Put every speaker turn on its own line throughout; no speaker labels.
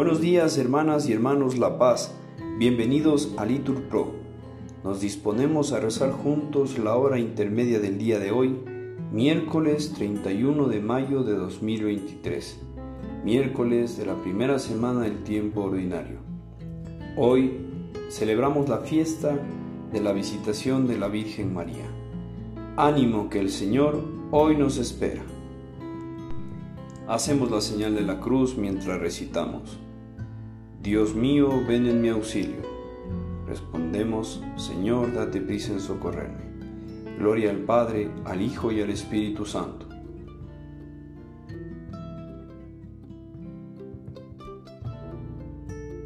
Buenos días hermanas y hermanos La Paz, bienvenidos a Litur Pro. Nos disponemos a rezar juntos la hora intermedia del día de hoy, miércoles 31 de mayo de 2023, miércoles de la primera semana del tiempo ordinario. Hoy celebramos la fiesta de la visitación de la Virgen María. Ánimo que el Señor hoy nos espera. Hacemos la señal de la cruz mientras recitamos. Dios mío, ven en mi auxilio. Respondemos, Señor, date prisa en socorrerme. Gloria al Padre, al Hijo y al Espíritu Santo.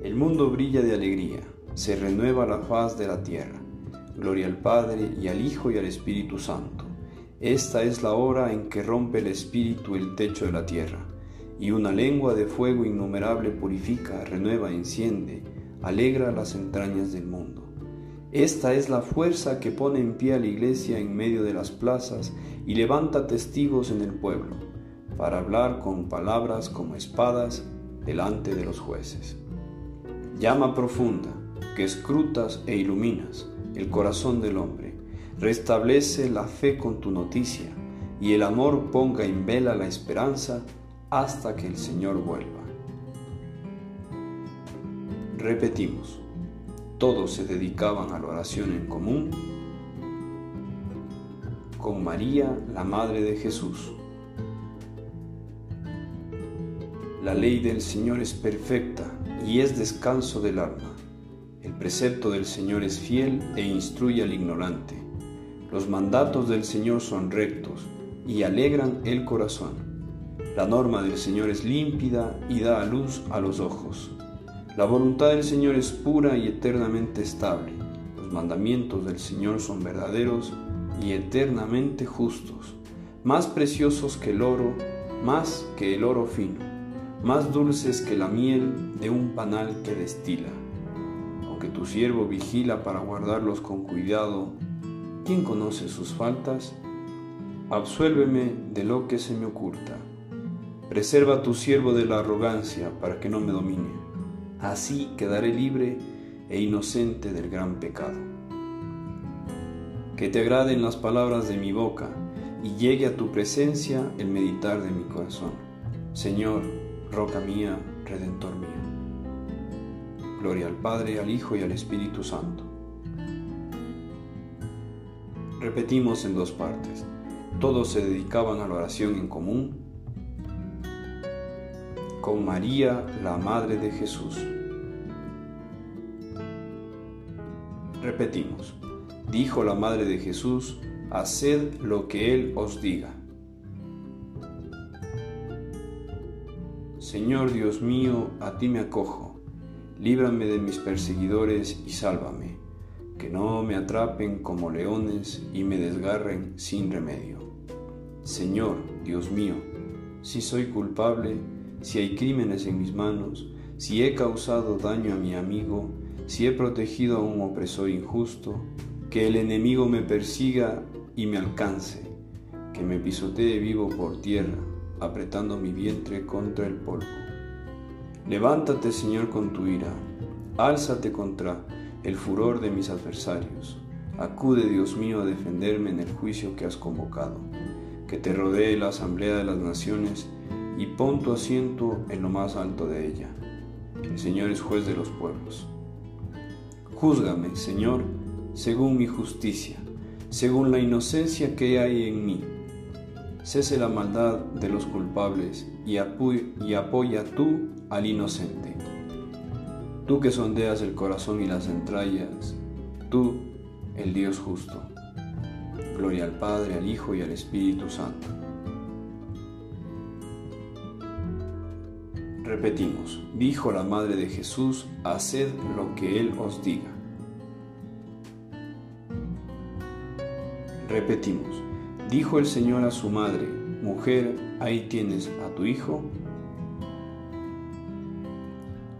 El mundo brilla de alegría, se renueva la faz de la tierra. Gloria al Padre y al Hijo y al Espíritu Santo esta es la hora en que rompe el espíritu el techo de la tierra, y una lengua de fuego innumerable purifica, renueva, enciende, alegra las entrañas del mundo. Esta es la fuerza que pone en pie a la iglesia en medio de las plazas y levanta testigos en el pueblo, para hablar con palabras como espadas delante de los jueces. Llama profunda, que escrutas e iluminas el corazón del hombre Restablece la fe con tu noticia y el amor ponga en vela la esperanza hasta que el Señor vuelva. Repetimos, todos se dedicaban a la oración en común con María, la Madre de Jesús. La ley del Señor es perfecta y es descanso del alma. El precepto del Señor es fiel e instruye al ignorante. Los mandatos del Señor son rectos y alegran el corazón. La norma del Señor es límpida y da a luz a los ojos. La voluntad del Señor es pura y eternamente estable. Los mandamientos del Señor son verdaderos y eternamente justos, más preciosos que el oro, más que el oro fino, más dulces que la miel de un panal que destila. Aunque tu siervo vigila para guardarlos con cuidado, ¿Quién conoce sus faltas? Absuélveme de lo que se me oculta. Preserva a tu siervo de la arrogancia para que no me domine. Así quedaré libre e inocente del gran pecado. Que te agraden las palabras de mi boca y llegue a tu presencia el meditar de mi corazón. Señor, roca mía, redentor mío. Gloria al Padre, al Hijo y al Espíritu Santo Repetimos en dos partes. Todos se dedicaban a la oración en común con María, la Madre de Jesús. Repetimos. Dijo la Madre de Jesús, haced lo que Él os diga. Señor Dios mío, a ti me acojo, líbrame de mis perseguidores y sálvame que no me atrapen como leones y me desgarren sin remedio. Señor, Dios mío, si soy culpable, si hay crímenes en mis manos, si he causado daño a mi amigo, si he protegido a un opresor injusto, que el enemigo me persiga y me alcance, que me pisotee vivo por tierra, apretando mi vientre contra el polvo. Levántate, Señor, con tu ira, álzate contra el furor de mis adversarios. Acude, Dios mío, a defenderme en el juicio que has convocado. Que te rodee la asamblea de las naciones y pon tu asiento en lo más alto de ella. El Señor es juez de los pueblos. Júzgame, Señor, según mi justicia, según la inocencia que hay en mí. Cese la maldad de los culpables y, apoya tú al inocente tú que sondeas el corazón y las entrañas, tú, el Dios justo. Gloria al Padre, al Hijo y al Espíritu Santo. Repetimos, dijo la Madre de Jesús, haced lo que Él os diga. Repetimos, dijo el Señor a su madre, mujer, ahí tienes a tu hijo.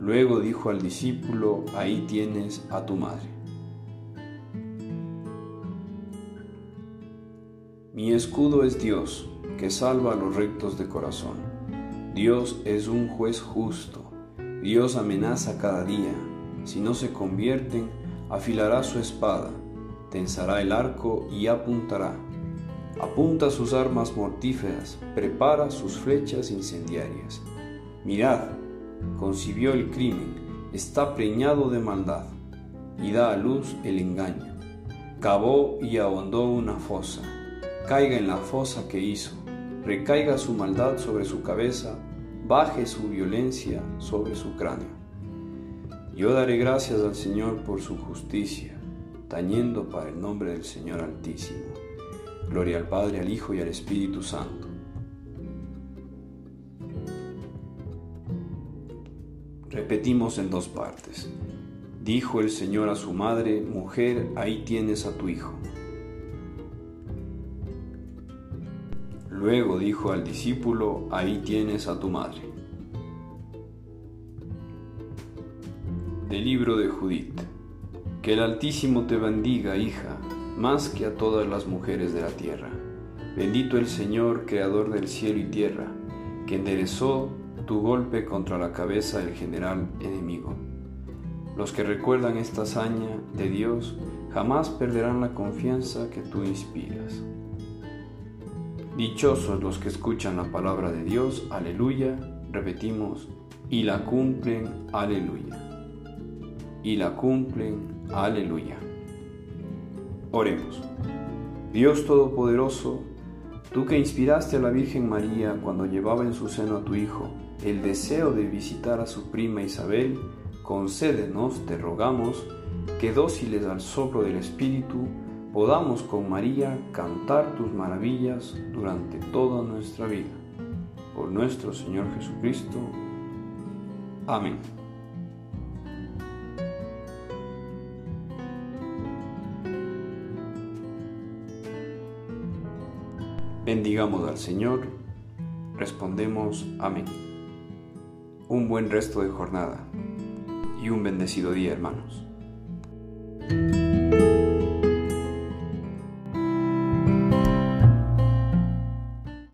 Luego dijo al discípulo, ahí tienes a tu madre. Mi escudo es Dios, que salva a los rectos de corazón. Dios es un juez justo. Dios amenaza cada día. Si no se convierten, afilará su espada, tensará el arco y apuntará. Apunta sus armas mortíferas, prepara sus flechas incendiarias. Mirad, concibió el crimen, está preñado de maldad, y da a luz el engaño. Cavó y ahondó una fosa, caiga en la fosa que hizo, recaiga su maldad sobre su cabeza, baje su violencia sobre su cráneo. Yo daré gracias al Señor por su justicia, tañendo para el nombre del Señor Altísimo. Gloria al Padre, al Hijo y al Espíritu Santo. Repetimos en dos partes. Dijo el Señor a su madre, Mujer, ahí tienes a tu hijo. Luego dijo al discípulo, Ahí tienes a tu madre. Del libro de Judith. Que el Altísimo te bendiga, hija, más que a todas las mujeres de la tierra. Bendito el Señor, Creador del cielo y tierra, que enderezó tu golpe contra la cabeza del general enemigo. Los que recuerdan esta hazaña de Dios jamás perderán la confianza que tú inspiras. Dichosos los que escuchan la palabra de Dios, aleluya, repetimos, y la cumplen, aleluya. Y la cumplen, aleluya. Oremos. Dios Todopoderoso, tú que inspiraste a la Virgen María cuando llevaba en su seno a tu Hijo, el deseo de visitar a su prima Isabel, concédenos, te rogamos, que dóciles al soplo del Espíritu, podamos con María cantar tus maravillas durante toda nuestra vida. Por nuestro Señor Jesucristo. Amén. Bendigamos al Señor, respondemos amén un buen resto de jornada y un bendecido día, hermanos.